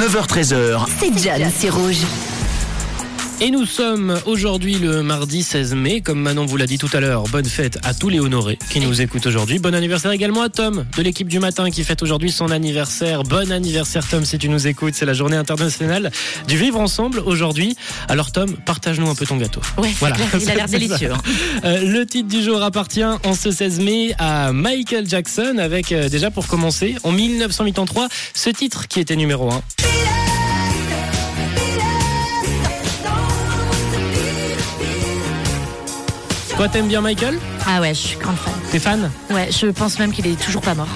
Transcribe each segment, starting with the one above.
9h13h. C'est John, c'est rouge. Et nous sommes aujourd'hui le mardi 16 mai, comme Manon vous l'a dit tout à l'heure. Bonne fête à tous les honorés qui nous écoutent aujourd'hui. Bon anniversaire également à Tom de l'équipe du matin qui fête aujourd'hui son anniversaire. Bon anniversaire Tom si tu nous écoutes. C'est la journée internationale du vivre ensemble aujourd'hui. Alors Tom, partage-nous un peu ton gâteau. Ouais, Voilà. clair, il a l'air délicieux. hein. Euh, le titre du jour appartient en ce 16 mai à Michael Jackson avec euh, déjà pour commencer en 1983 ce titre qui était numéro 1. Toi t'aimes bien Michael Ah ouais, je suis grande fan. T'es fan Ouais, je pense même qu'il est toujours pas mort.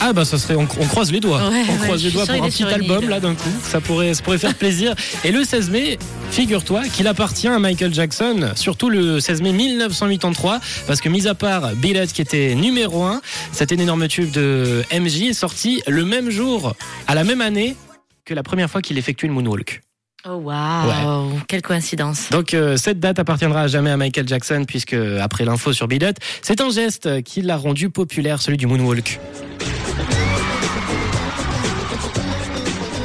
Ah bah ça serait on, on croise les doigts. Ouais, on ouais, croise les doigts pour un petit album là d'un coup, ça pourrait ça pourrait faire plaisir. Et le 16 mai, figure-toi qu'il appartient à Michael Jackson, surtout le 16 mai 1983 parce que mis à part Billet qui était numéro 1, cet énorme tube de MJ est sorti le même jour à la même année que la première fois qu'il effectue le moonwalk. Oh waouh, quelle coïncidence. Donc euh, cette date appartiendra à jamais à Michael Jackson puisque après l'info sur Billet, c'est un geste qui l'a rendu populaire, celui du moonwalk.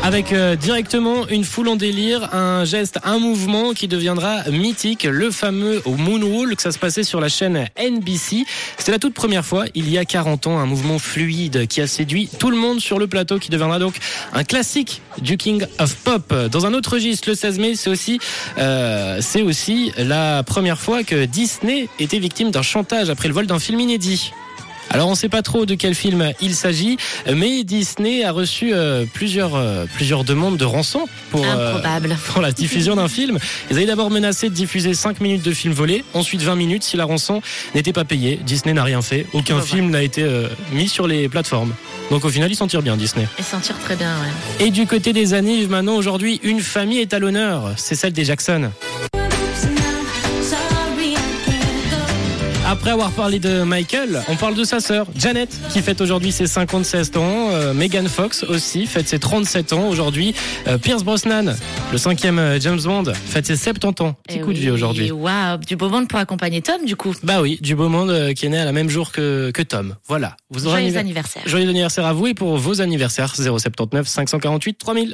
Avec euh, directement une foule en délire, un geste, un mouvement qui deviendra mythique, le fameux moonwalk, ça se passait sur la chaîne NBC. C'était la toute première fois, il y a 40 ans, un mouvement fluide qui a séduit tout le monde sur le plateau, qui deviendra donc un classique du King of Pop. Dans un autre registre, le 16 mai, c'est aussi, euh, c'est aussi la première fois que Disney était victime d'un chantage après le vol d'un film inédit. Alors on ne sait pas trop de quel film il s'agit, mais Disney a reçu euh, plusieurs, euh, plusieurs demandes de rançon pour, euh, pour la diffusion d'un film. Ils avaient d'abord menacé de diffuser 5 minutes de film volé, ensuite 20 minutes si la rançon n'était pas payée. Disney n'a rien fait, aucun film n'a été mis sur les plateformes. Donc au final, ils s'en tirent bien, Disney. Et sentir très bien, ouais. Et du côté des annives, maintenant aujourd'hui, une famille est à l'honneur, c'est celle des Jackson. Après avoir parlé de Michael, on parle de sa sœur, Janet, qui fête aujourd'hui ses 57 ans. Euh, Megan Fox aussi fête ses 37 ans aujourd'hui. Euh, Pierce Brosnan, le cinquième euh, James Bond, fête ses 70 ans. Petit Eh coup de vie aujourd'hui. Waouh, du beau monde pour accompagner Tom, du coup. Bah oui, du beau monde qui est né à la même jour que, que Tom. Voilà. Vous aurez Joyeux anniver- anniversaire. Joyeux anniversaire à vous et pour vos anniversaires 079 548 3000.